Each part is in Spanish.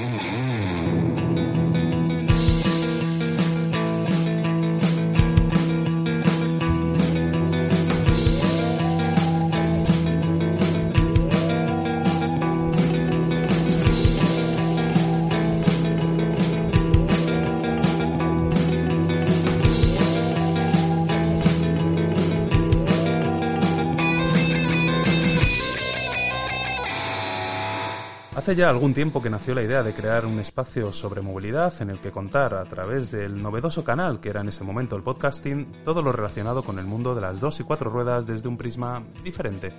Mm-hmm. Hace ya algún tiempo que nació la idea de crear un espacio sobre movilidad en el que contar a través del novedoso canal que era en ese momento el podcasting todo lo relacionado con el mundo de las dos y cuatro ruedas desde un prisma diferente.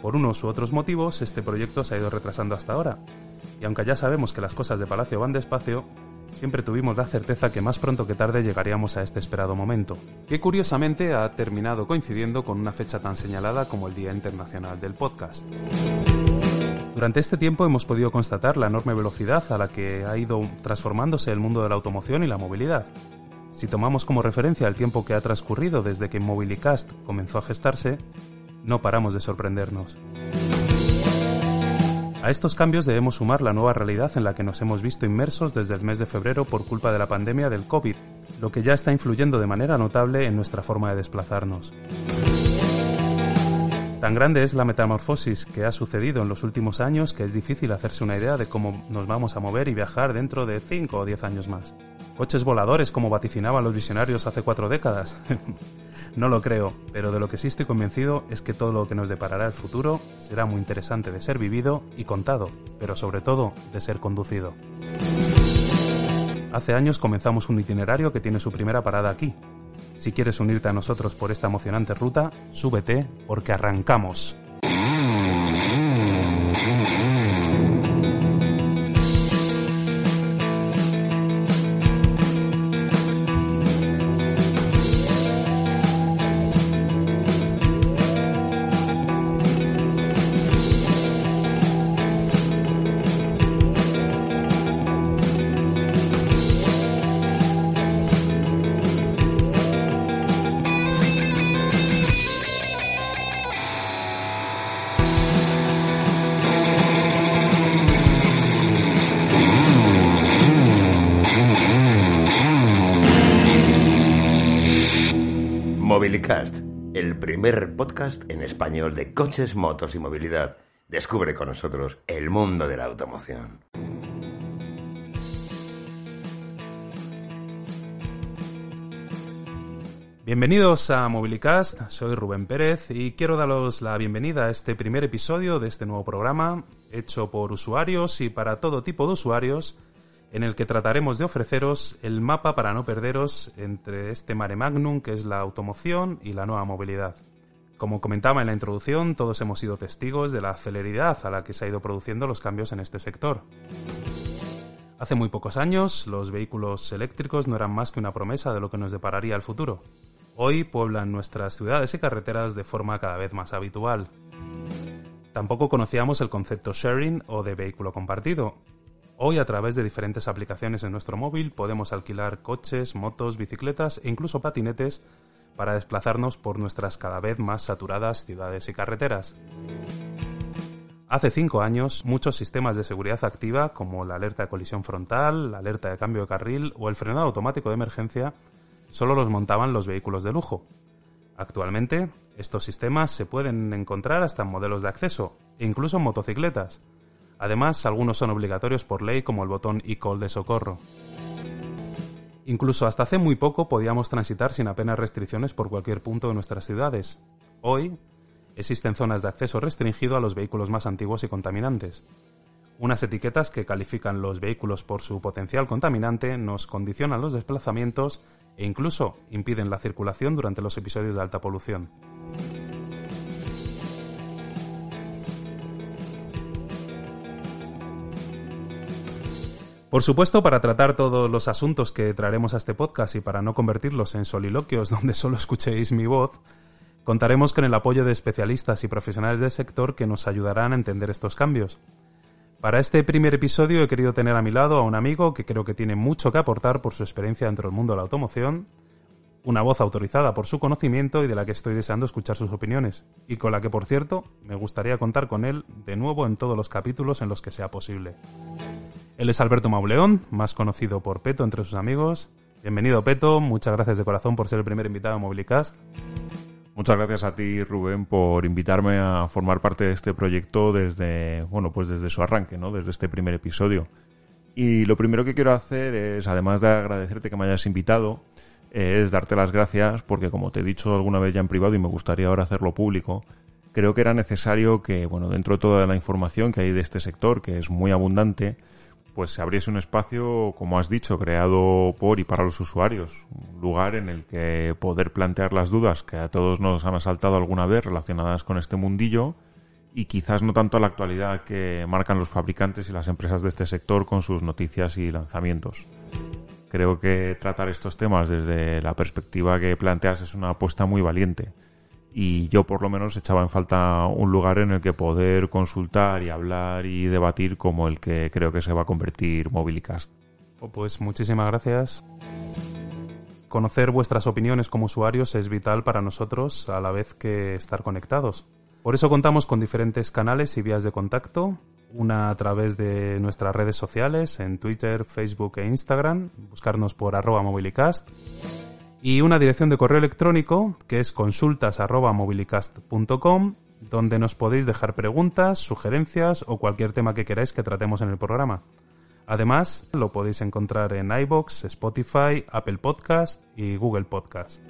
Por unos u otros motivos, este proyecto se ha ido retrasando hasta ahora, y aunque ya sabemos que las cosas de Palacio van despacio, siempre tuvimos la certeza que más pronto que tarde llegaríamos a este esperado momento, que curiosamente ha terminado coincidiendo con una fecha tan señalada como el Día Internacional del Podcast. Durante este tiempo hemos podido constatar la enorme velocidad a la que ha ido transformándose el mundo de la automoción y la movilidad. Si tomamos como referencia el tiempo que ha transcurrido desde que Mobilicast comenzó a gestarse, no paramos de sorprendernos. A estos cambios debemos sumar la nueva realidad en la que nos hemos visto inmersos desde el mes de febrero por culpa de la pandemia del COVID, lo que ya está influyendo de manera notable en nuestra forma de desplazarnos. Tan grande es la metamorfosis que ha sucedido en los últimos años que es difícil hacerse una idea de cómo nos vamos a mover y viajar dentro de 5 o 10 años más. ¿Coches voladores como vaticinaban los visionarios hace cuatro décadas? no lo creo, pero de lo que sí estoy convencido es que todo lo que nos deparará el futuro será muy interesante de ser vivido y contado, pero sobre todo de ser conducido. Hace años comenzamos un itinerario que tiene su primera parada aquí, si quieres unirte a nosotros por esta emocionante ruta, súbete porque arrancamos. Podcast en español de coches, motos y movilidad. Descubre con nosotros el mundo de la automoción. Bienvenidos a Mobilicast, soy Rubén Pérez y quiero daros la bienvenida a este primer episodio de este nuevo programa, hecho por usuarios y para todo tipo de usuarios, en el que trataremos de ofreceros el mapa para no perderos entre este mare magnum que es la automoción y la nueva movilidad. Como comentaba en la introducción, todos hemos sido testigos de la celeridad a la que se ha ido produciendo los cambios en este sector. Hace muy pocos años, los vehículos eléctricos no eran más que una promesa de lo que nos depararía el futuro. Hoy pueblan nuestras ciudades y carreteras de forma cada vez más habitual. Tampoco conocíamos el concepto sharing o de vehículo compartido, Hoy a través de diferentes aplicaciones en nuestro móvil podemos alquilar coches, motos, bicicletas e incluso patinetes para desplazarnos por nuestras cada vez más saturadas ciudades y carreteras. Hace cinco años, muchos sistemas de seguridad activa, como la alerta de colisión frontal, la alerta de cambio de carril o el frenado automático de emergencia, solo los montaban los vehículos de lujo. Actualmente, estos sistemas se pueden encontrar hasta en modelos de acceso e incluso en motocicletas. Además, algunos son obligatorios por ley como el botón e-call de socorro. Incluso hasta hace muy poco podíamos transitar sin apenas restricciones por cualquier punto de nuestras ciudades. Hoy existen zonas de acceso restringido a los vehículos más antiguos y contaminantes. Unas etiquetas que califican los vehículos por su potencial contaminante nos condicionan los desplazamientos e incluso impiden la circulación durante los episodios de alta polución. Por supuesto, para tratar todos los asuntos que traeremos a este podcast y para no convertirlos en soliloquios donde solo escuchéis mi voz, contaremos con el apoyo de especialistas y profesionales del sector que nos ayudarán a entender estos cambios. Para este primer episodio he querido tener a mi lado a un amigo que creo que tiene mucho que aportar por su experiencia dentro del mundo de la automoción, una voz autorizada por su conocimiento y de la que estoy deseando escuchar sus opiniones, y con la que, por cierto, me gustaría contar con él de nuevo en todos los capítulos en los que sea posible. Él es Alberto Mauleón, más conocido por Peto entre sus amigos. Bienvenido Peto, muchas gracias de corazón por ser el primer invitado a Mobilicast. Muchas gracias a ti, Rubén, por invitarme a formar parte de este proyecto desde, bueno, pues desde su arranque, ¿no? Desde este primer episodio. Y lo primero que quiero hacer es, además de agradecerte que me hayas invitado, es darte las gracias porque, como te he dicho alguna vez ya en privado y me gustaría ahora hacerlo público, creo que era necesario que, bueno, dentro de toda la información que hay de este sector, que es muy abundante, pues se abriese un espacio, como has dicho, creado por y para los usuarios. Un lugar en el que poder plantear las dudas que a todos nos han asaltado alguna vez relacionadas con este mundillo y quizás no tanto a la actualidad que marcan los fabricantes y las empresas de este sector con sus noticias y lanzamientos. Creo que tratar estos temas desde la perspectiva que planteas es una apuesta muy valiente y yo por lo menos echaba en falta un lugar en el que poder consultar y hablar y debatir como el que creo que se va a convertir Mobilicast. Pues muchísimas gracias. Conocer vuestras opiniones como usuarios es vital para nosotros a la vez que estar conectados. Por eso contamos con diferentes canales y vías de contacto, una a través de nuestras redes sociales en Twitter, Facebook e Instagram, buscarnos por arroba mobilicast y una dirección de correo electrónico que es consultas@mobilicast.com donde nos podéis dejar preguntas, sugerencias o cualquier tema que queráis que tratemos en el programa. Además, lo podéis encontrar en iBox, Spotify, Apple Podcast y Google Podcast.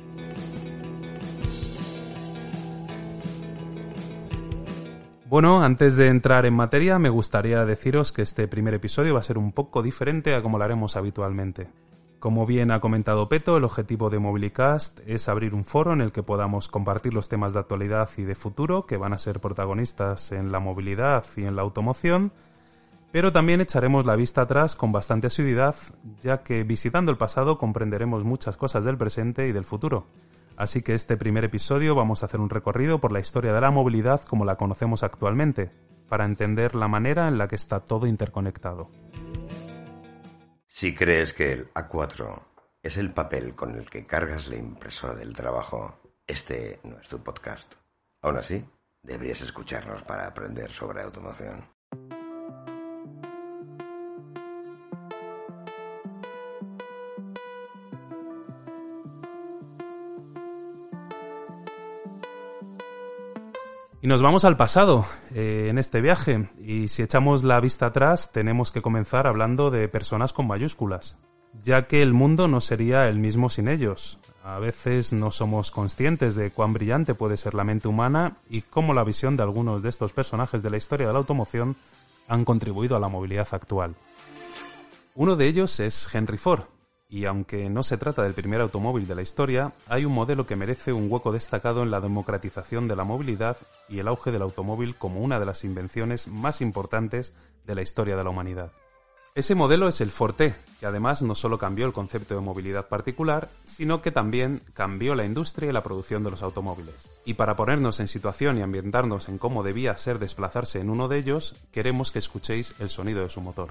Bueno, antes de entrar en materia, me gustaría deciros que este primer episodio va a ser un poco diferente a como lo haremos habitualmente. Como bien ha comentado Peto, el objetivo de Mobilicast es abrir un foro en el que podamos compartir los temas de actualidad y de futuro que van a ser protagonistas en la movilidad y en la automoción, pero también echaremos la vista atrás con bastante asiduidad, ya que visitando el pasado comprenderemos muchas cosas del presente y del futuro. Así que este primer episodio vamos a hacer un recorrido por la historia de la movilidad como la conocemos actualmente, para entender la manera en la que está todo interconectado. Si crees que el A4 es el papel con el que cargas la impresora del trabajo, este no es tu podcast. Aún así, deberías escucharnos para aprender sobre automoción. Y nos vamos al pasado eh, en este viaje. Y si echamos la vista atrás, tenemos que comenzar hablando de personas con mayúsculas, ya que el mundo no sería el mismo sin ellos. A veces no somos conscientes de cuán brillante puede ser la mente humana y cómo la visión de algunos de estos personajes de la historia de la automoción han contribuido a la movilidad actual. Uno de ellos es Henry Ford, y aunque no se trata del primer automóvil de la historia, hay un modelo que merece un hueco destacado en la democratización de la movilidad y el auge del automóvil como una de las invenciones más importantes de la historia de la humanidad. Ese modelo es el Forte, que además no solo cambió el concepto de movilidad particular, sino que también cambió la industria y la producción de los automóviles. Y para ponernos en situación y ambientarnos en cómo debía ser desplazarse en uno de ellos, queremos que escuchéis el sonido de su motor.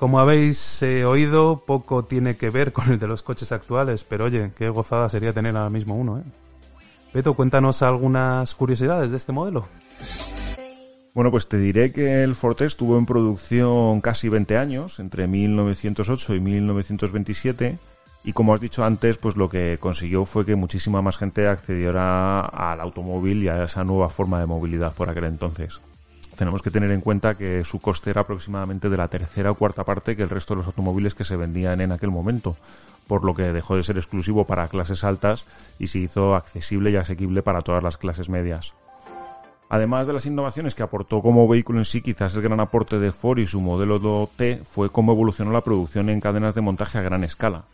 Como habéis eh, oído, poco tiene que ver con el de los coches actuales, pero oye, qué gozada sería tener ahora mismo uno, ¿eh? Beto, cuéntanos algunas curiosidades de este modelo. Bueno, pues te diré que el Forte estuvo en producción casi 20 años, entre 1908 y 1927, y como has dicho antes, pues lo que consiguió fue que muchísima más gente accediera al automóvil y a esa nueva forma de movilidad por aquel entonces tenemos que tener en cuenta que su coste era aproximadamente de la tercera o cuarta parte que el resto de los automóviles que se vendían en aquel momento, por lo que dejó de ser exclusivo para clases altas y se hizo accesible y asequible para todas las clases medias. Además de las innovaciones que aportó como vehículo en sí, quizás el gran aporte de Ford y su modelo T fue cómo evolucionó la producción en cadenas de montaje a gran escala.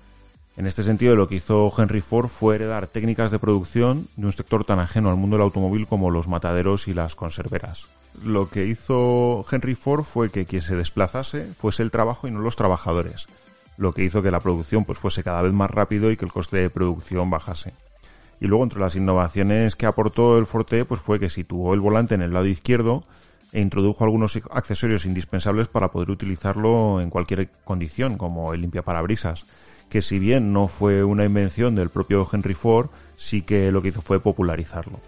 En este sentido, lo que hizo Henry Ford fue heredar técnicas de producción de un sector tan ajeno al mundo del automóvil como los mataderos y las conserveras lo que hizo Henry Ford fue que quien se desplazase fuese el trabajo y no los trabajadores, lo que hizo que la producción pues fuese cada vez más rápido y que el coste de producción bajase. Y luego entre las innovaciones que aportó el Forte pues fue que situó el volante en el lado izquierdo e introdujo algunos accesorios indispensables para poder utilizarlo en cualquier condición, como el limpiaparabrisas, que si bien no fue una invención del propio Henry Ford, sí que lo que hizo fue popularizarlo.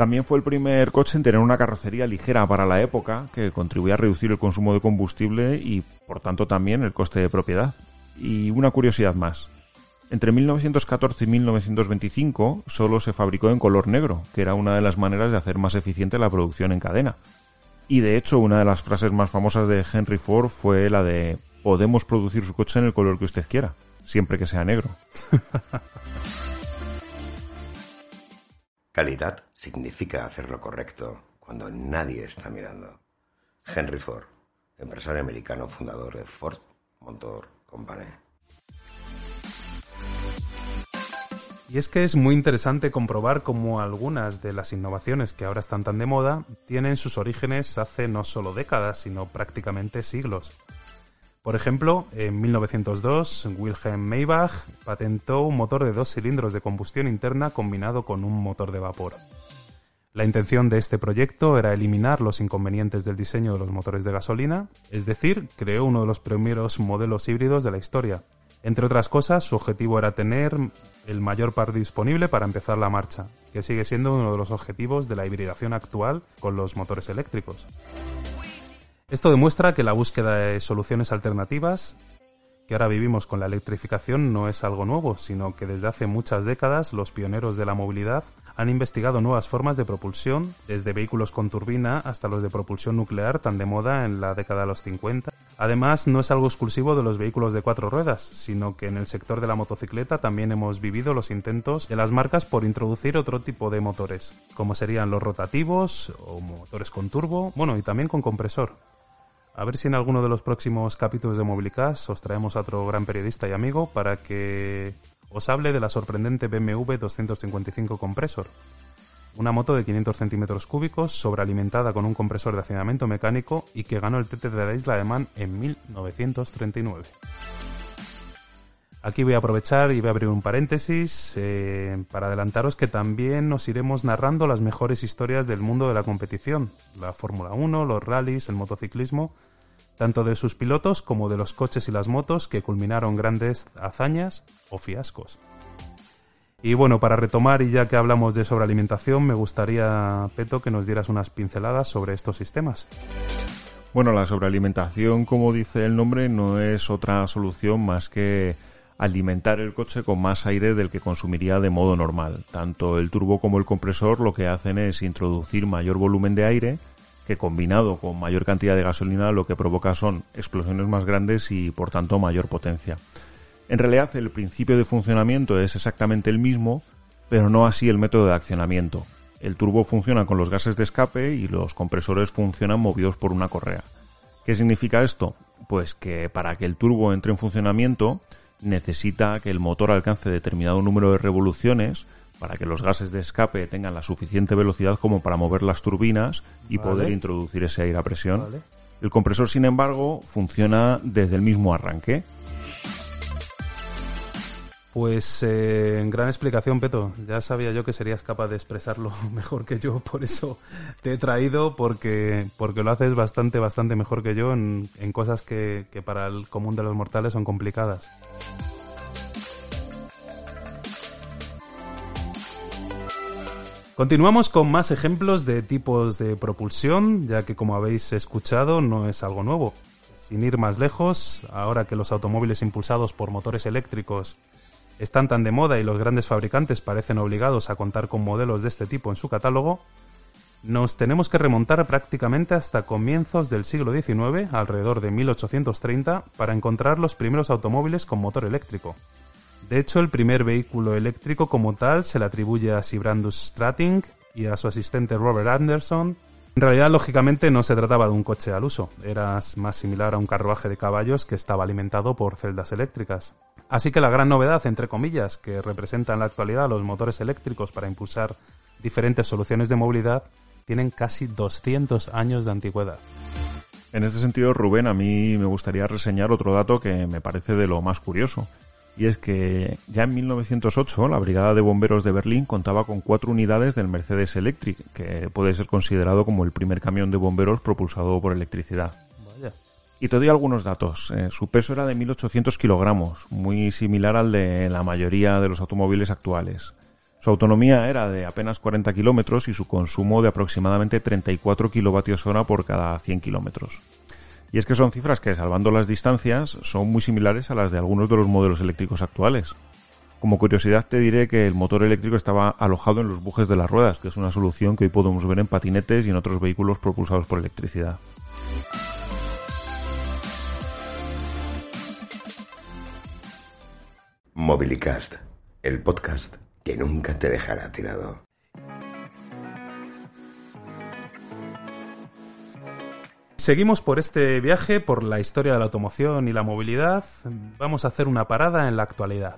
También fue el primer coche en tener una carrocería ligera para la época, que contribuía a reducir el consumo de combustible y, por tanto, también el coste de propiedad. Y una curiosidad más. Entre 1914 y 1925 solo se fabricó en color negro, que era una de las maneras de hacer más eficiente la producción en cadena. Y de hecho, una de las frases más famosas de Henry Ford fue la de podemos producir su coche en el color que usted quiera, siempre que sea negro. Calidad significa hacer lo correcto cuando nadie está mirando. Henry Ford, empresario americano fundador de Ford Motor Company. Y es que es muy interesante comprobar cómo algunas de las innovaciones que ahora están tan de moda tienen sus orígenes hace no solo décadas, sino prácticamente siglos. Por ejemplo, en 1902, Wilhelm Maybach patentó un motor de dos cilindros de combustión interna combinado con un motor de vapor. La intención de este proyecto era eliminar los inconvenientes del diseño de los motores de gasolina, es decir, creó uno de los primeros modelos híbridos de la historia, entre otras cosas, su objetivo era tener el mayor par disponible para empezar la marcha, que sigue siendo uno de los objetivos de la hibridación actual con los motores eléctricos. Esto demuestra que la búsqueda de soluciones alternativas que ahora vivimos con la electrificación no es algo nuevo, sino que desde hace muchas décadas los pioneros de la movilidad han investigado nuevas formas de propulsión, desde vehículos con turbina hasta los de propulsión nuclear tan de moda en la década de los 50. Además, no es algo exclusivo de los vehículos de cuatro ruedas, sino que en el sector de la motocicleta también hemos vivido los intentos de las marcas por introducir otro tipo de motores, como serían los rotativos o motores con turbo, bueno, y también con compresor. A ver si en alguno de los próximos capítulos de Mobilicast os traemos a otro gran periodista y amigo para que os hable de la sorprendente BMW 255 Compressor, una moto de 500 centímetros cúbicos sobrealimentada con un compresor de hacinamiento mecánico y que ganó el TT de la isla de Man en 1939. Aquí voy a aprovechar y voy a abrir un paréntesis eh, para adelantaros que también nos iremos narrando las mejores historias del mundo de la competición, la Fórmula 1, los rallies, el motociclismo tanto de sus pilotos como de los coches y las motos que culminaron grandes hazañas o fiascos. Y bueno, para retomar y ya que hablamos de sobrealimentación, me gustaría, Peto, que nos dieras unas pinceladas sobre estos sistemas. Bueno, la sobrealimentación, como dice el nombre, no es otra solución más que alimentar el coche con más aire del que consumiría de modo normal. Tanto el turbo como el compresor lo que hacen es introducir mayor volumen de aire que combinado con mayor cantidad de gasolina lo que provoca son explosiones más grandes y por tanto mayor potencia. En realidad el principio de funcionamiento es exactamente el mismo, pero no así el método de accionamiento. El turbo funciona con los gases de escape y los compresores funcionan movidos por una correa. ¿Qué significa esto? Pues que para que el turbo entre en funcionamiento necesita que el motor alcance determinado número de revoluciones para que los gases de escape tengan la suficiente velocidad como para mover las turbinas y poder introducir ese aire a presión. El compresor, sin embargo, funciona desde el mismo arranque. Pues eh, gran explicación, Peto. Ya sabía yo que serías capaz de expresarlo mejor que yo, por eso te he traído, porque, porque lo haces bastante, bastante mejor que yo en, en cosas que, que para el común de los mortales son complicadas. Continuamos con más ejemplos de tipos de propulsión, ya que como habéis escuchado no es algo nuevo. Sin ir más lejos, ahora que los automóviles impulsados por motores eléctricos están tan de moda y los grandes fabricantes parecen obligados a contar con modelos de este tipo en su catálogo, nos tenemos que remontar prácticamente hasta comienzos del siglo XIX, alrededor de 1830, para encontrar los primeros automóviles con motor eléctrico. De hecho, el primer vehículo eléctrico como tal se le atribuye a Sibrandus Strating y a su asistente Robert Anderson. En realidad, lógicamente, no se trataba de un coche al uso, era más similar a un carruaje de caballos que estaba alimentado por celdas eléctricas. Así que la gran novedad, entre comillas, que representa en la actualidad los motores eléctricos para impulsar diferentes soluciones de movilidad, tienen casi 200 años de antigüedad. En este sentido, Rubén, a mí me gustaría reseñar otro dato que me parece de lo más curioso Y es que ya en 1908 la Brigada de Bomberos de Berlín contaba con cuatro unidades del Mercedes Electric, que puede ser considerado como el primer camión de bomberos propulsado por electricidad. Y te doy algunos datos. Eh, su peso era de 1.800 kilogramos, muy similar al de la mayoría de los automóviles actuales. Su autonomía era de apenas 40 kilómetros y su consumo de aproximadamente 34 kilovatios hora por cada 100 kilómetros. Y es que son cifras que, salvando las distancias, son muy similares a las de algunos de los modelos eléctricos actuales. Como curiosidad te diré que el motor eléctrico estaba alojado en los bujes de las ruedas, que es una solución que hoy podemos ver en patinetes y en otros vehículos propulsados por electricidad. Mobilicast, el podcast que nunca te dejará tirado. Seguimos por este viaje por la historia de la automoción y la movilidad. Vamos a hacer una parada en la actualidad.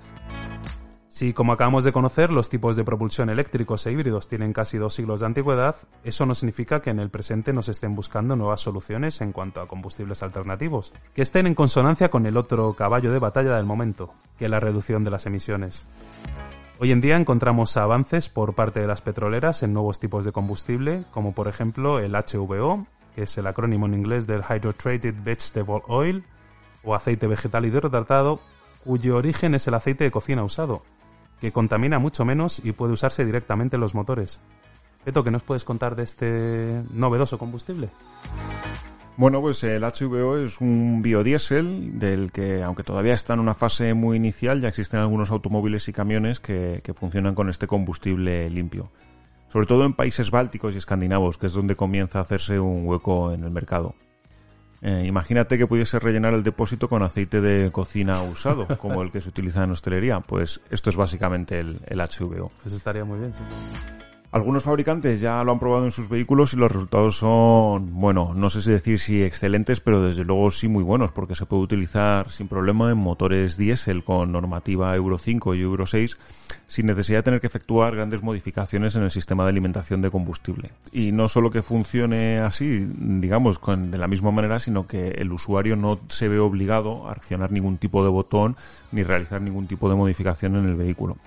Si, como acabamos de conocer, los tipos de propulsión eléctricos e híbridos tienen casi dos siglos de antigüedad, eso no significa que en el presente no se estén buscando nuevas soluciones en cuanto a combustibles alternativos, que estén en consonancia con el otro caballo de batalla del momento, que es la reducción de las emisiones. Hoy en día encontramos avances por parte de las petroleras en nuevos tipos de combustible, como por ejemplo el HVO, que es el acrónimo en inglés del Hydrotreated Vegetable Oil, o aceite vegetal hidrotratado, cuyo origen es el aceite de cocina usado, que contamina mucho menos y puede usarse directamente en los motores. Esto, ¿qué nos puedes contar de este novedoso combustible? Bueno, pues el HVO es un biodiesel del que, aunque todavía está en una fase muy inicial, ya existen algunos automóviles y camiones que, funcionan con este combustible limpio. Sobre todo en países bálticos y escandinavos, que es donde comienza a hacerse un hueco en el mercado. Eh, imagínate que pudiese rellenar el depósito con aceite de cocina usado, como el que se utiliza en hostelería. Pues esto es básicamente el, el HVO. Pues estaría muy bien, sí. Algunos fabricantes ya lo han probado en sus vehículos y los resultados son, bueno, no sé si decir si excelentes, pero desde luego sí muy buenos, porque se puede utilizar sin problema en motores diésel con normativa Euro 5 y Euro 6, sin necesidad de tener que efectuar grandes modificaciones en el sistema de alimentación de combustible. Y no solo que funcione así, digamos, con, de la misma manera, sino que el usuario no se ve obligado a accionar ningún tipo de botón ni realizar ningún tipo de modificación en el vehículo.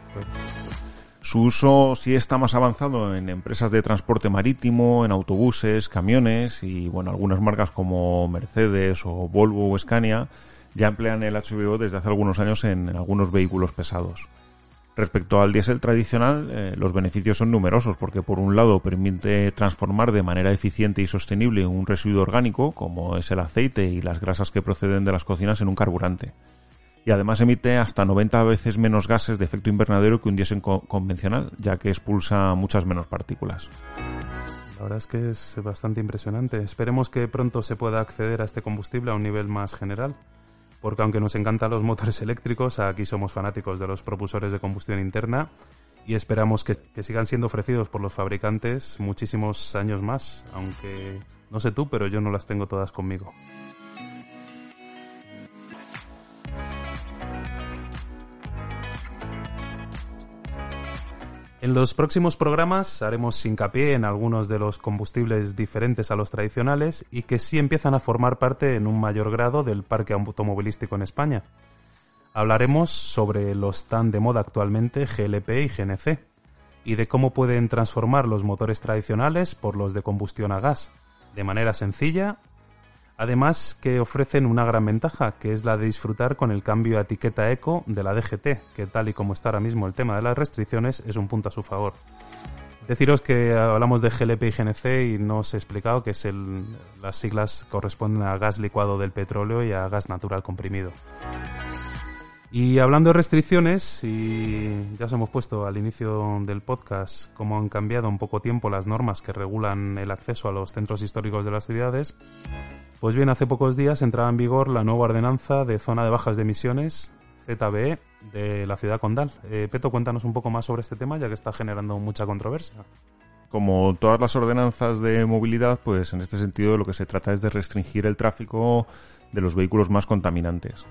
Su uso sí está más avanzado en empresas de transporte marítimo, en autobuses, camiones y bueno, algunas marcas como Mercedes o Volvo o Scania ya emplean el HVO desde hace algunos años en, algunos vehículos pesados. Respecto al diésel tradicional, eh, los beneficios son numerosos porque por un lado permite transformar de manera eficiente y sostenible un residuo orgánico, como es el aceite y las grasas que proceden de las cocinas, en un carburante y además emite hasta 90 veces menos gases de efecto invernadero que un diésel convencional, ya que expulsa muchas menos partículas. La verdad es que es bastante impresionante. Esperemos que pronto se pueda acceder a este combustible a un nivel más general, porque aunque nos encantan los motores eléctricos, aquí somos fanáticos de los propulsores de combustión interna y esperamos que, sigan siendo ofrecidos por los fabricantes muchísimos años más, aunque no sé tú, pero yo no las tengo todas conmigo. En los próximos programas haremos hincapié en algunos de los combustibles diferentes a los tradicionales y que sí empiezan a formar parte en un mayor grado del parque automovilístico en España. Hablaremos sobre los tan de moda actualmente GLP y GNC y de cómo pueden transformar los motores tradicionales por los de combustión a gas, de manera sencilla Además que ofrecen una gran ventaja, que es la de disfrutar con el cambio a etiqueta eco de la DGT, que tal y como está ahora mismo el tema de las restricciones es un punto a su favor. Deciros que hablamos de GLP y GNC y no os he explicado que es el, las siglas corresponden a gas licuado del petróleo y a gas natural comprimido. Y hablando de restricciones, y ya os hemos puesto al inicio del podcast cómo han cambiado en poco tiempo las normas que regulan el acceso a los centros históricos de las ciudades, pues bien, hace pocos días entraba en vigor la nueva ordenanza de zona de bajas de emisiones, ZBE, de la ciudad condal. Eh, Peto, cuéntanos un poco más sobre este tema, ya que está generando mucha controversia. Como todas las ordenanzas de movilidad, pues en este sentido lo que se trata es de restringir el tráfico de los vehículos más contaminantes.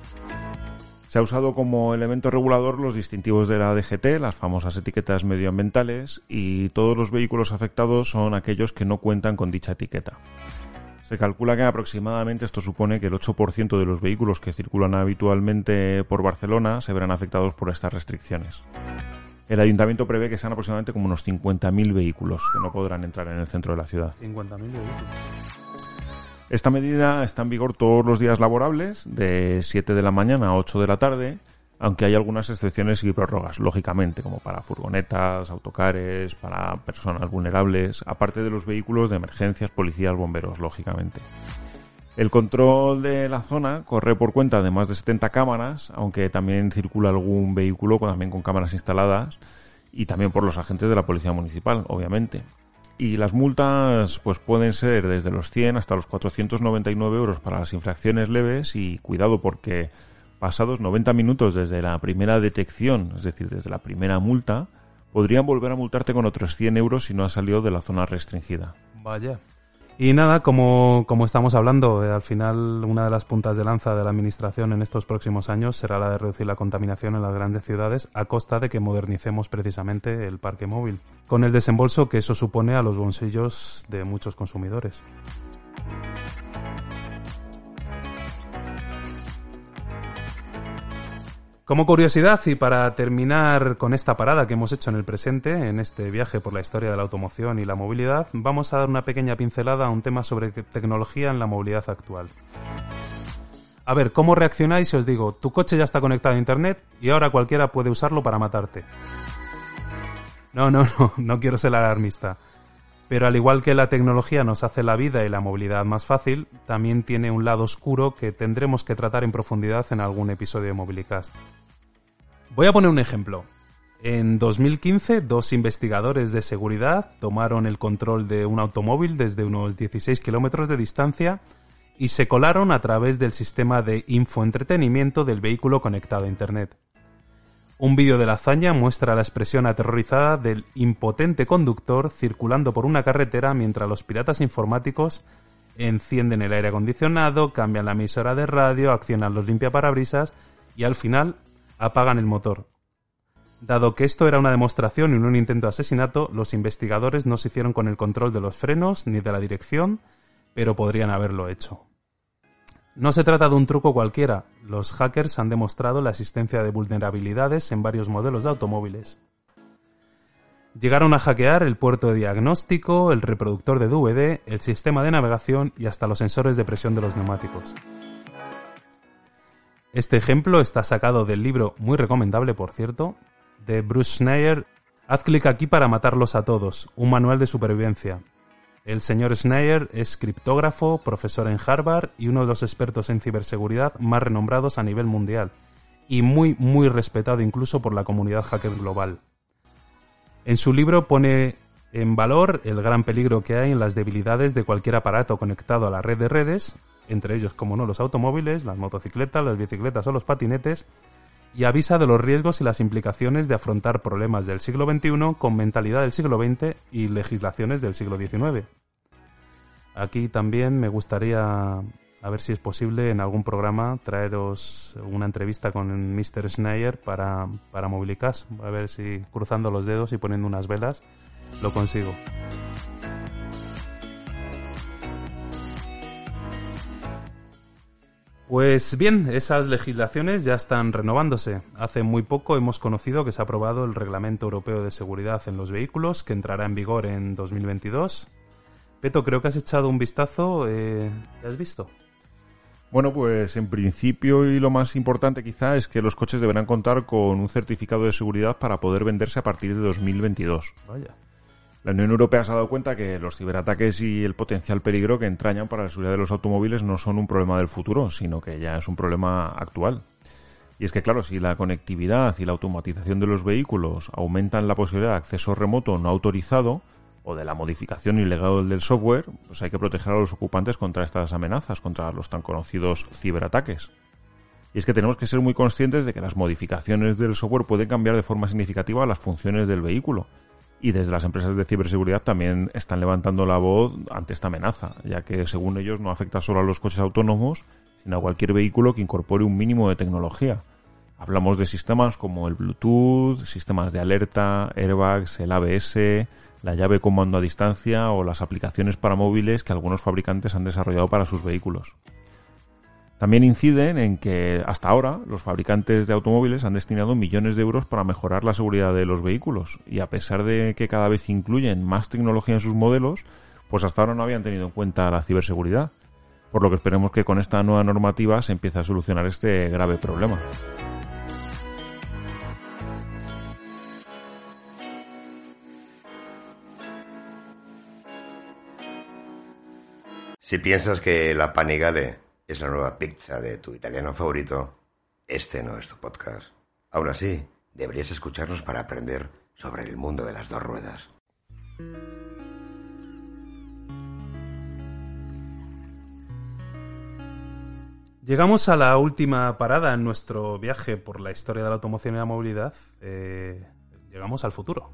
Se ha usado como elemento regulador los distintivos de la DGT, las famosas etiquetas medioambientales, y todos los vehículos afectados son aquellos que no cuentan con dicha etiqueta. Se calcula que aproximadamente esto supone que el 8% de los vehículos que circulan habitualmente por Barcelona se verán afectados por estas restricciones. El ayuntamiento prevé que sean aproximadamente como unos 50.000 vehículos que no podrán entrar en el centro de la ciudad. 50.000 vehículos. Esta medida está en vigor todos los días laborables, de 7 de la mañana a 8 de la tarde, aunque hay algunas excepciones y prórrogas, lógicamente, como para furgonetas, autocares, para personas vulnerables, aparte de los vehículos de emergencias, policías, bomberos, lógicamente. El control de la zona corre por cuenta de más de 70 cámaras, aunque también circula algún vehículo también con cámaras instaladas y también por los agentes de la policía municipal, obviamente. Y las multas pues pueden ser desde los 100 hasta los 499 euros para las infracciones leves y cuidado porque pasados 90 minutos desde la primera detección, es decir, desde la primera multa, podrían volver a multarte con otros 100 euros si no has salido de la zona restringida. Vaya. Y nada, como, como estamos hablando, eh, al final una de las puntas de lanza de la Administración en estos próximos años será la de reducir la contaminación en las grandes ciudades a costa de que modernicemos precisamente el parque móvil, con el desembolso que eso supone a los bolsillos de muchos consumidores. Como curiosidad y para terminar con esta parada que hemos hecho en el presente, en este viaje por la historia de la automoción y la movilidad, vamos a dar una pequeña pincelada a un tema sobre tecnología en la movilidad actual. A ver, ¿cómo reaccionáis si os digo, tu coche ya está conectado a Internet y ahora cualquiera puede usarlo para matarte? No, no, no, no quiero ser alarmista. Pero al igual que la tecnología nos hace la vida y la movilidad más fácil, también tiene un lado oscuro que tendremos que tratar en profundidad en algún episodio de Mobilicast. Voy a poner un ejemplo. En 2015, dos investigadores de seguridad tomaron el control de un automóvil desde unos 16 kilómetros de distancia y se colaron a través del sistema de infoentretenimiento del vehículo conectado a Internet. Un vídeo de la hazaña muestra la expresión aterrorizada del impotente conductor circulando por una carretera mientras los piratas informáticos encienden el aire acondicionado, cambian la emisora de radio, accionan los limpiaparabrisas y al final apagan el motor. Dado que esto era una demostración y no un intento de asesinato, los investigadores no se hicieron con el control de los frenos ni de la dirección, pero podrían haberlo hecho. No se trata de un truco cualquiera. Los hackers han demostrado la existencia de vulnerabilidades en varios modelos de automóviles. Llegaron a hackear el puerto de diagnóstico, el reproductor de DVD, el sistema de navegación y hasta los sensores de presión de los neumáticos. Este ejemplo está sacado del libro, muy recomendable por cierto, de Bruce Schneier, Haz clic aquí para matarlos a todos, un manual de supervivencia, el señor Schneier es criptógrafo, profesor en Harvard y uno de los expertos en ciberseguridad más renombrados a nivel mundial, y muy, muy respetado incluso por la comunidad hacker global. En su libro pone en valor el gran peligro que hay en las debilidades de cualquier aparato conectado a la red de redes, entre ellos, como no, los automóviles, las motocicletas, las bicicletas o los patinetes, y avisa de los riesgos y las implicaciones de afrontar problemas del siglo XXI con mentalidad del siglo XX y legislaciones del siglo XIX. Aquí también me gustaría, a ver si es posible, en algún programa traeros una entrevista con Mr. Schneier para, para. A ver si cruzando los dedos y poniendo unas velas lo consigo. Pues bien, esas legislaciones ya están renovándose. Hace muy poco hemos conocido que se ha aprobado el Reglamento Europeo de Seguridad en los Vehículos, que entrará en vigor en 2022. Peto, creo que has echado un vistazo. Eh, ¿Qué has visto? Bueno, pues en principio y lo más importante quizá es que los coches deberán contar con un certificado de seguridad para poder venderse a partir de 2022. Vaya. La Unión Europea se ha dado cuenta que los ciberataques y el potencial peligro que entrañan para la seguridad de los automóviles no son un problema del futuro, sino que ya es un problema actual. Y es que, claro, si la conectividad y la automatización de los vehículos aumentan la posibilidad de acceso remoto no autorizado o de la modificación ilegal del software, pues hay que proteger a los ocupantes contra estas amenazas, contra los tan conocidos ciberataques. Y es que tenemos que ser muy conscientes de que las modificaciones del software pueden cambiar de forma significativa las funciones del vehículo y desde las empresas de ciberseguridad también están levantando la voz ante esta amenaza, ya que según ellos no afecta solo a los coches autónomos, sino a cualquier vehículo que incorpore un mínimo de tecnología. Hablamos de sistemas como el Bluetooth, sistemas de alerta, airbags, el ABS, la llave comando a distancia o las aplicaciones para móviles que algunos fabricantes han desarrollado para sus vehículos. También inciden en que hasta ahora los fabricantes de automóviles han destinado millones de euros para mejorar la seguridad de los vehículos y a pesar de que cada vez incluyen más tecnología en sus modelos, pues hasta ahora no habían tenido en cuenta la ciberseguridad. Por lo que esperemos que con esta nueva normativa se empiece a solucionar este grave problema. Si piensas que la Panigale es la nueva pizza de tu italiano favorito, este no es tu podcast. Aún así, deberías escucharnos para aprender sobre el mundo de las dos ruedas. Llegamos a la última parada en nuestro viaje por la historia de la automoción y la movilidad. Eh, llegamos al futuro.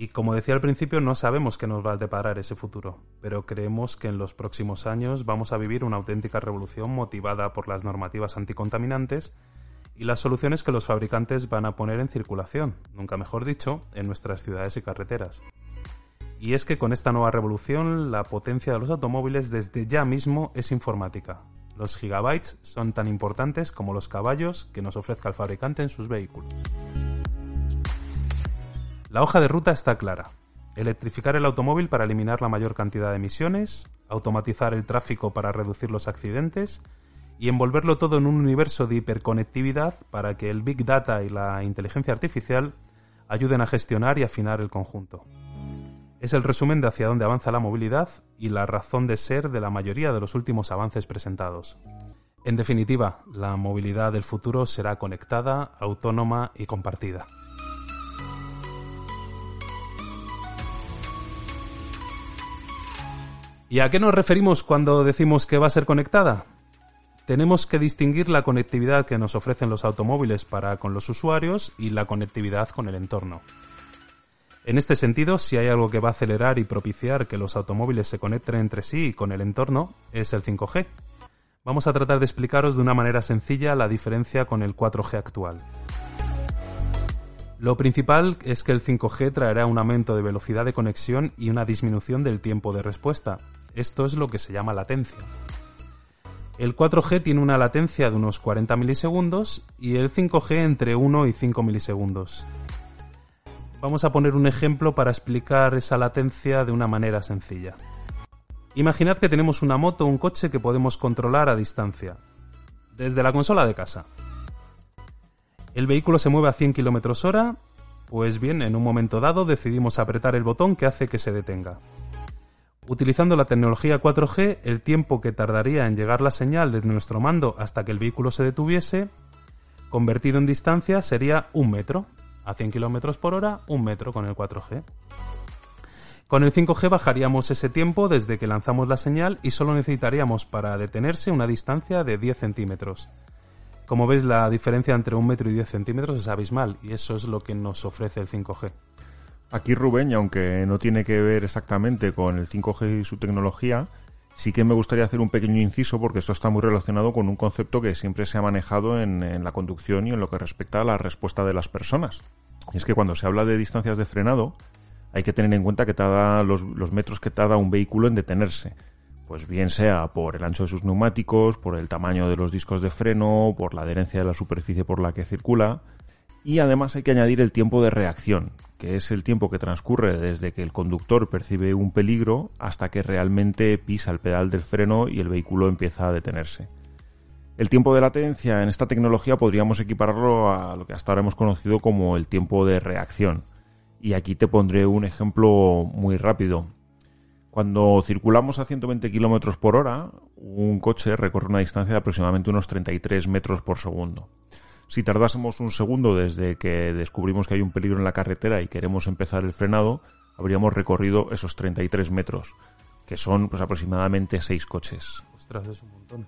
Y como decía al principio, no sabemos qué nos va a deparar ese futuro, pero creemos que en los próximos años vamos a vivir una auténtica revolución motivada por las normativas anticontaminantes y las soluciones que los fabricantes van a poner en circulación, nunca mejor dicho, en nuestras ciudades y carreteras. Y es que con esta nueva revolución la potencia de los automóviles desde ya mismo es informática. Los gigabytes son tan importantes como los caballos que nos ofrezca el fabricante en sus vehículos. La hoja de ruta está clara. Electrificar el automóvil para eliminar la mayor cantidad de emisiones, automatizar el tráfico para reducir los accidentes y envolverlo todo en un universo de hiperconectividad para que el Big Data y la inteligencia artificial ayuden a gestionar y afinar el conjunto. Es el resumen de hacia dónde avanza la movilidad y la razón de ser de la mayoría de los últimos avances presentados. En definitiva, la movilidad del futuro será conectada, autónoma y compartida. ¿Y a qué nos referimos cuando decimos que va a ser conectada? Tenemos que distinguir la conectividad que nos ofrecen los automóviles para con los usuarios y la conectividad con el entorno. En este sentido, si hay algo que va a acelerar y propiciar que los automóviles se conecten entre sí y con el entorno, es el 5G. Vamos a tratar de explicaros de una manera sencilla la diferencia con el 4G actual. Lo principal es que el 5G traerá un aumento de velocidad de conexión y una disminución del tiempo de respuesta, esto es lo que se llama latencia. El 4G tiene una latencia de unos 40 milisegundos y el 5G entre 1 y 5 milisegundos. Vamos a poner un ejemplo para explicar esa latencia de una manera sencilla. Imaginad que tenemos una moto o un coche que podemos controlar a distancia, desde la consola de casa. El vehículo se mueve a 100 km hora, pues bien, en un momento dado decidimos apretar el botón que hace que se detenga. Utilizando la tecnología 4G, el tiempo que tardaría en llegar la señal de nuestro mando hasta que el vehículo se detuviese, convertido en distancia, sería un metro. A 100 km por hora, un metro con el 4G. Con el 5G bajaríamos ese tiempo desde que lanzamos la señal y solo necesitaríamos para detenerse una distancia de 10 centímetros. Como veis, la diferencia entre un metro y 10 centímetros es abismal y eso es lo que nos ofrece el 5G. Aquí Rubén, y aunque no tiene que ver exactamente con el 5G y su tecnología, sí que me gustaría hacer un pequeño inciso porque esto está muy relacionado con un concepto que siempre se ha manejado en, la conducción y en lo que respecta a la respuesta de las personas. Y es que cuando se habla de distancias de frenado, hay que tener en cuenta que tarda los, los metros que tarda un vehículo en detenerse. Pues bien sea por el ancho de sus neumáticos, por el tamaño de los discos de freno, por la adherencia de la superficie por la que circula, y además hay que añadir el tiempo de reacción, que es el tiempo que transcurre desde que el conductor percibe un peligro hasta que realmente pisa el pedal del freno y el vehículo empieza a detenerse. El tiempo de latencia en esta tecnología podríamos equipararlo a lo que hasta ahora hemos conocido como el tiempo de reacción. Y aquí te pondré un ejemplo muy rápido. Cuando circulamos a 120 km por hora, un coche recorre una distancia de aproximadamente unos 33 metros por segundo. Si tardásemos un segundo desde que descubrimos que hay un peligro en la carretera y queremos empezar el frenado, habríamos recorrido esos 33 metros, que son pues aproximadamente 6 coches. Ostras, es un montón.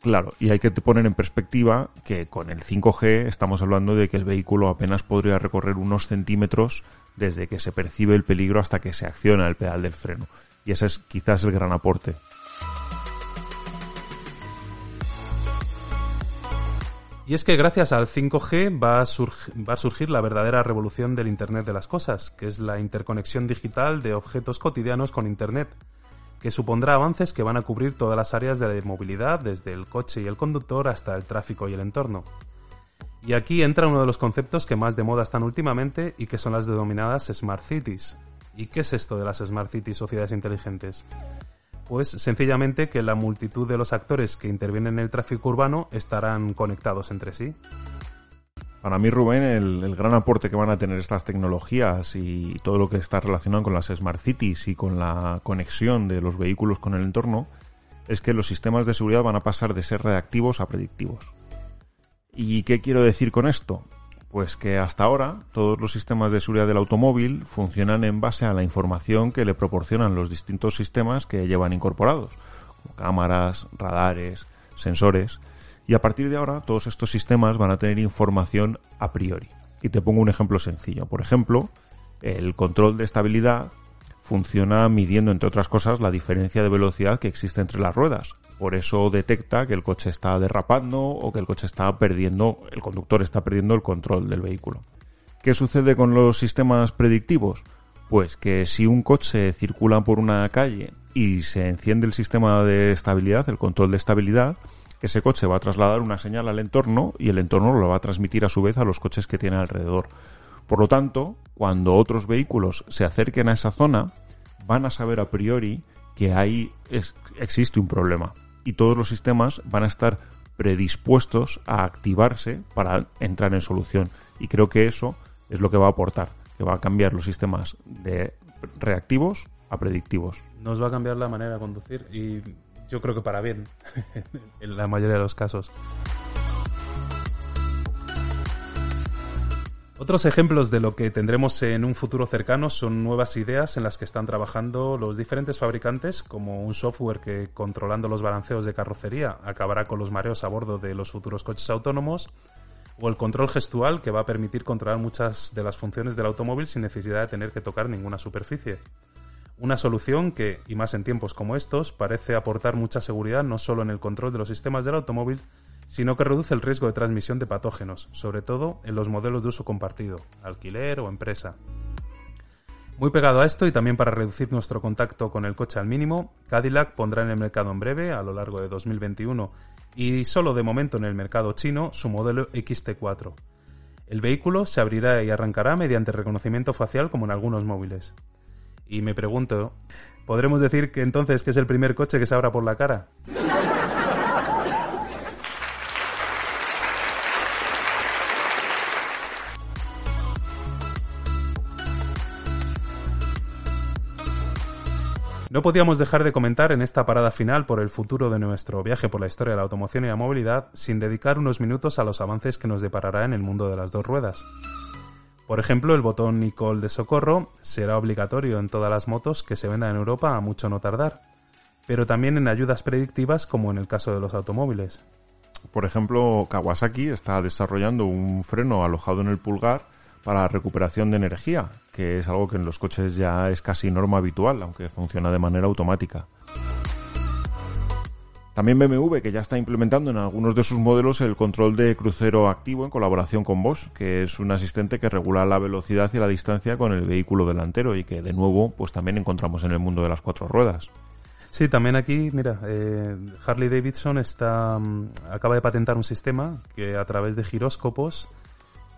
Claro, y hay que poner en perspectiva que con el 5G estamos hablando de que el vehículo apenas podría recorrer unos centímetros desde que se percibe el peligro hasta que se acciona el pedal del freno. Y ese es quizás el gran aporte. Y es que gracias al 5G va a, va a, surgir la verdadera revolución del Internet de las Cosas, que es la interconexión digital de objetos cotidianos con Internet, que supondrá avances que van a cubrir todas las áreas de la movilidad, desde el coche y el conductor hasta el tráfico y el entorno. Y aquí entra uno de los conceptos que más de moda están últimamente y que son las denominadas Smart Cities. ¿Y qué es esto de las Smart Cities o ciudades inteligentes? Pues sencillamente que la multitud de los actores que intervienen en el tráfico urbano estarán conectados entre sí. Para mí, Rubén, el, gran aporte que van a tener estas tecnologías y todo lo que está relacionado con las Smart Cities y con la conexión de los vehículos con el entorno es que los sistemas de seguridad van a pasar de ser reactivos a predictivos. ¿Y qué quiero decir con esto? Pues que hasta ahora todos los sistemas de seguridad del automóvil funcionan en base a la información que le proporcionan los distintos sistemas que llevan incorporados, como cámaras, radares, sensores, y a partir de ahora todos estos sistemas van a tener información a priori. Y te pongo un ejemplo sencillo. Por ejemplo, el control de estabilidad funciona midiendo, entre otras cosas, la diferencia de velocidad que existe entre las ruedas. Por eso detecta que el coche está derrapando o que el coche está perdiendo, el conductor está perdiendo el control del vehículo. ¿Qué sucede con los sistemas predictivos? Pues que si un coche circula por una calle y se enciende el sistema de estabilidad, el control de estabilidad, ese coche va a trasladar una señal al entorno y el entorno lo va a transmitir a su vez a los coches que tiene alrededor. Por lo tanto, cuando otros vehículos se acerquen a esa zona, van a saber a priori que ahí existe un problema y todos los sistemas van a estar predispuestos a activarse para entrar en solución. Y creo que eso es lo que va a aportar, que va a cambiar los sistemas de reactivos a predictivos. Nos va a cambiar la manera de conducir y yo creo que para bien, en la mayoría de los casos. Otros ejemplos de lo que tendremos en un futuro cercano son nuevas ideas en las que están trabajando los diferentes fabricantes, como un software que, controlando los balanceos de carrocería, acabará con los mareos a bordo de los futuros coches autónomos, o el control gestual que va a permitir controlar muchas de las funciones del automóvil sin necesidad de tener que tocar ninguna superficie. Una solución que, y más en tiempos como estos, parece aportar mucha seguridad no solo en el control de los sistemas del automóvil, sino que reduce el riesgo de transmisión de patógenos, sobre todo en los modelos de uso compartido, alquiler o empresa. Muy pegado a esto y también para reducir nuestro contacto con el coche al mínimo, Cadillac pondrá en el mercado en breve, a lo largo de 2021, y solo de momento en el mercado chino, su modelo XT4. El vehículo se abrirá y arrancará mediante reconocimiento facial como en algunos móviles. Y me pregunto, ¿podremos decir que entonces que es el primer coche que se abra por la cara? No podíamos dejar de comentar en esta parada final por el futuro de nuestro viaje por la historia de la automoción y la movilidad sin dedicar unos minutos a los avances que nos deparará en el mundo de las dos ruedas. Por ejemplo, el botón Nicole de socorro será obligatorio en todas las motos que se vendan en Europa a mucho no tardar, pero también en ayudas predictivas como en el caso de los automóviles. Por ejemplo, Kawasaki está desarrollando un freno alojado en el pulgar para recuperación de energía, que es algo que en los coches ya es casi norma habitual, aunque funciona de manera automática. También BMW, que ya está implementando en algunos de sus modelos el control de crucero activo en colaboración con Bosch, que es un asistente que regula la velocidad y la distancia con el vehículo delantero y que de nuevo pues también encontramos en el mundo de las cuatro ruedas. Sí, también aquí, mira, eh, Harley Davidson está, mm, acaba de patentar un sistema que a través de giróscopos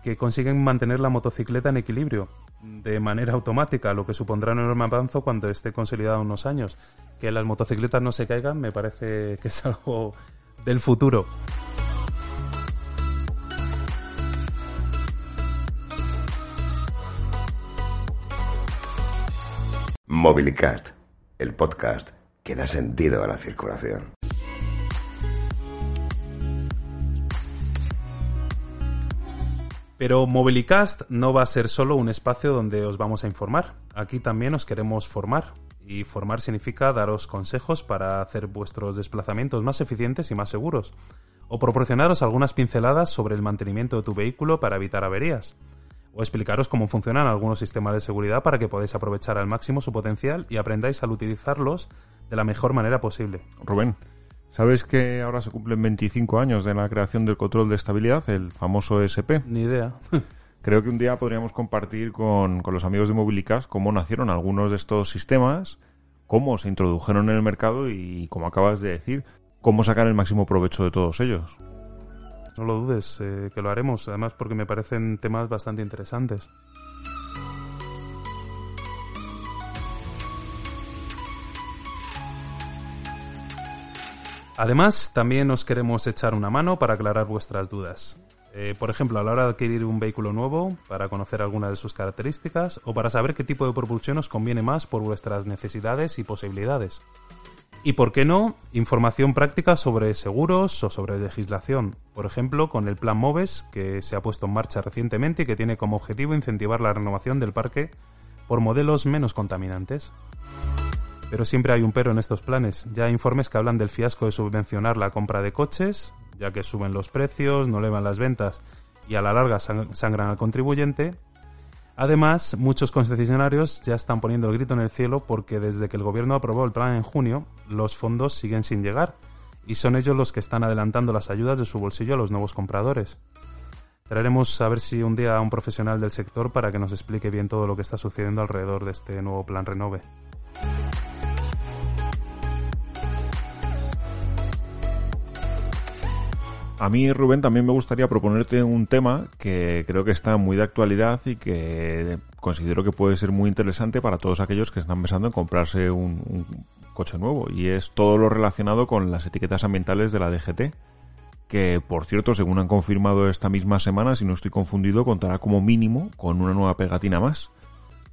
que consiguen mantener la motocicleta en equilibrio de manera automática, lo que supondrá un enorme avance cuando esté consolidado unos años. Que las motocicletas no se caigan me parece que es algo del futuro. Mobilicast, el podcast que da sentido a la circulación. Pero Mobilicast no va a ser solo un espacio donde os vamos a informar. Aquí también os queremos formar. Y formar significa daros consejos para hacer vuestros desplazamientos más eficientes y más seguros. O proporcionaros algunas pinceladas sobre el mantenimiento de tu vehículo para evitar averías. O explicaros cómo funcionan algunos sistemas de seguridad para que podáis aprovechar al máximo su potencial y aprendáis a utilizarlos de la mejor manera posible. Rubén, ¿Sabes que ahora se cumplen 25 años de la creación del control de estabilidad, el famoso ESP? Ni idea. Creo que un día podríamos compartir con, con los amigos de Mobilicast cómo nacieron algunos de estos sistemas, cómo se introdujeron en el mercado y, como acabas de decir, cómo sacar el máximo provecho de todos ellos. No lo dudes, eh, que lo haremos, además porque me parecen temas bastante interesantes. Además, también os queremos echar una mano para aclarar vuestras dudas. Eh, por ejemplo, a la hora de adquirir un vehículo nuevo, para conocer algunas de sus características o para saber qué tipo de propulsión os conviene más por vuestras necesidades y posibilidades. Y por qué no, información práctica sobre seguros o sobre legislación, por ejemplo, con el Plan MOVES que se ha puesto en marcha recientemente y que tiene como objetivo incentivar la renovación del parque por modelos menos contaminantes. Pero siempre hay un pero en estos planes. Ya hay informes que hablan del fiasco de subvencionar la compra de coches, ya que suben los precios, no elevan las ventas y a la larga sangran al contribuyente. Además, muchos concesionarios ya están poniendo el grito en el cielo porque desde que el gobierno aprobó el plan en junio, los fondos siguen sin llegar y son ellos los que están adelantando las ayudas de su bolsillo a los nuevos compradores. Traeremos a ver si un día a un profesional del sector para que nos explique bien todo lo que está sucediendo alrededor de este nuevo plan Renove. A mí, Rubén, también me gustaría proponerte un tema que creo que está muy de actualidad y que considero que puede ser muy interesante para todos aquellos que están pensando en comprarse un, coche nuevo y es todo lo relacionado con las etiquetas ambientales de la DGT que por cierto, según han confirmado esta misma semana, si no estoy confundido, contará como mínimo con una nueva pegatina más.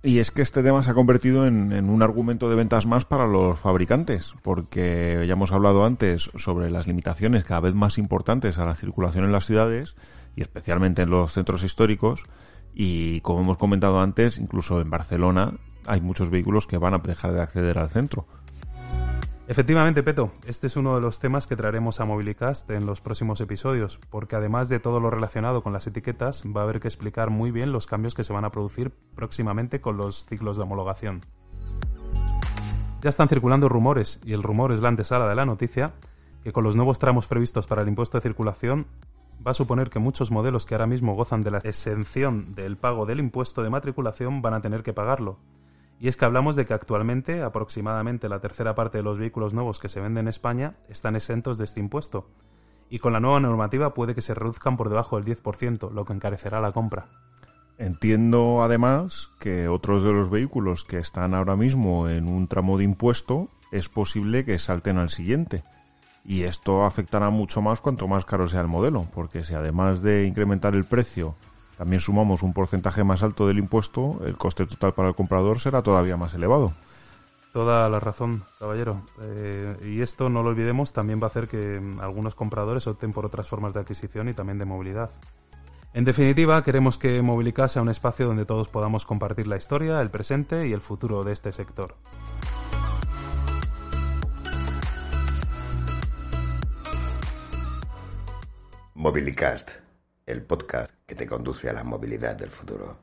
Y es que este tema se ha convertido en, un argumento de ventas más para los fabricantes, porque ya hemos hablado antes sobre las limitaciones cada vez más importantes a la circulación en las ciudades y especialmente en los centros históricos. Y como hemos comentado antes, incluso en Barcelona hay muchos vehículos que van a dejar de acceder al centro. Efectivamente, Peto, este es uno de los temas que traeremos a Mobilicast en los próximos episodios, porque además de todo lo relacionado con las etiquetas, va a haber que explicar muy bien los cambios que se van a producir próximamente con los ciclos de homologación. Ya están circulando rumores, y el rumor es la antesala de la noticia, que con los nuevos tramos previstos para el impuesto de circulación va a suponer que muchos modelos que ahora mismo gozan de la exención del pago del impuesto de matriculación van a tener que pagarlo, y es que hablamos de que actualmente aproximadamente la tercera parte de los vehículos nuevos que se venden en España están exentos de este impuesto. Y con la nueva normativa puede que se reduzcan por debajo del 10%, lo que encarecerá la compra. Entiendo además que otros de los vehículos que están ahora mismo en un tramo de impuesto es posible que salten al siguiente. Y esto afectará mucho más cuanto más caro sea el modelo, porque si además de incrementar el precio también sumamos un porcentaje más alto del impuesto, el coste total para el comprador será todavía más elevado. Toda la razón, caballero. Eh, y esto, no lo olvidemos, también va a hacer que mm, algunos compradores opten por otras formas de adquisición y también de movilidad. En definitiva, queremos que Movilicas sea un espacio donde todos podamos compartir la historia, el presente y el futuro de este sector. Movilicast el podcast que te conduce a la movilidad del futuro.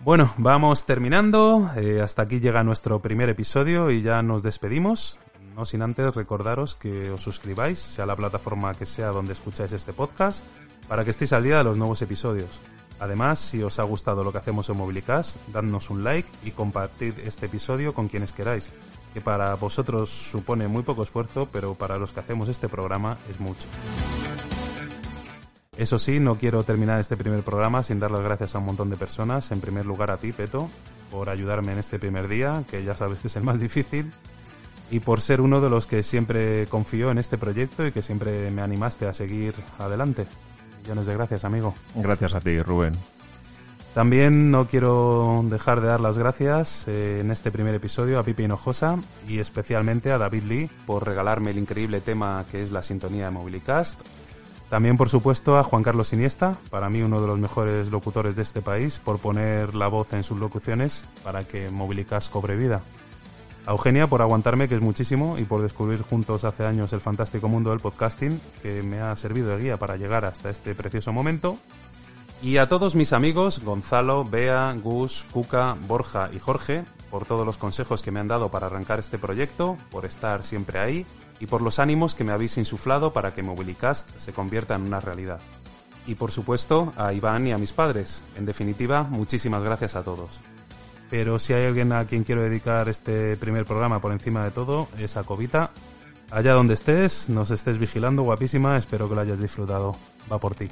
Bueno, vamos terminando. Eh, hasta aquí llega nuestro primer episodio y ya nos despedimos. No sin antes recordaros que os suscribáis, sea la plataforma que sea donde escucháis este podcast, para que estéis al día de los nuevos episodios. Además, si os ha gustado lo que hacemos en Mobilicast, dadnos un like y compartid este episodio con quienes queráis, que para vosotros supone muy poco esfuerzo, pero para los que hacemos este programa es mucho. Eso sí, no quiero terminar este primer programa sin dar las gracias a un montón de personas. En primer lugar a ti, Peto, por ayudarme en este primer día, que ya sabes que es el más difícil, y por ser uno de los que siempre confió en este proyecto y que siempre me animaste a seguir adelante. Millones de gracias, amigo. Gracias a ti, Rubén. También no quiero dejar de dar las gracias eh, en este primer episodio a Pipi Hinojosa y especialmente a David Lee por regalarme el increíble tema que es la sintonía de Mobilicast también, por supuesto, a Juan Carlos Iniesta, para mí uno de los mejores locutores de este país, por poner la voz en sus locuciones para que Movilicas cobre vida. A Eugenia por aguantarme, que es muchísimo, y por descubrir juntos hace años el fantástico mundo del podcasting, que me ha servido de guía para llegar hasta este precioso momento. Y a todos mis amigos, Gonzalo, Bea, Gus, Cuca, Borja y Jorge, por todos los consejos que me han dado para arrancar este proyecto, por estar siempre ahí y por los ánimos que me habéis insuflado para que Mobilicast se convierta en una realidad. Y por supuesto a Iván y a mis padres. En definitiva, muchísimas gracias a todos. Pero si hay alguien a quien quiero dedicar este primer programa por encima de todo, es a Covita. Allá donde estés, nos estés vigilando, guapísima, espero que lo hayas disfrutado. Va por ti.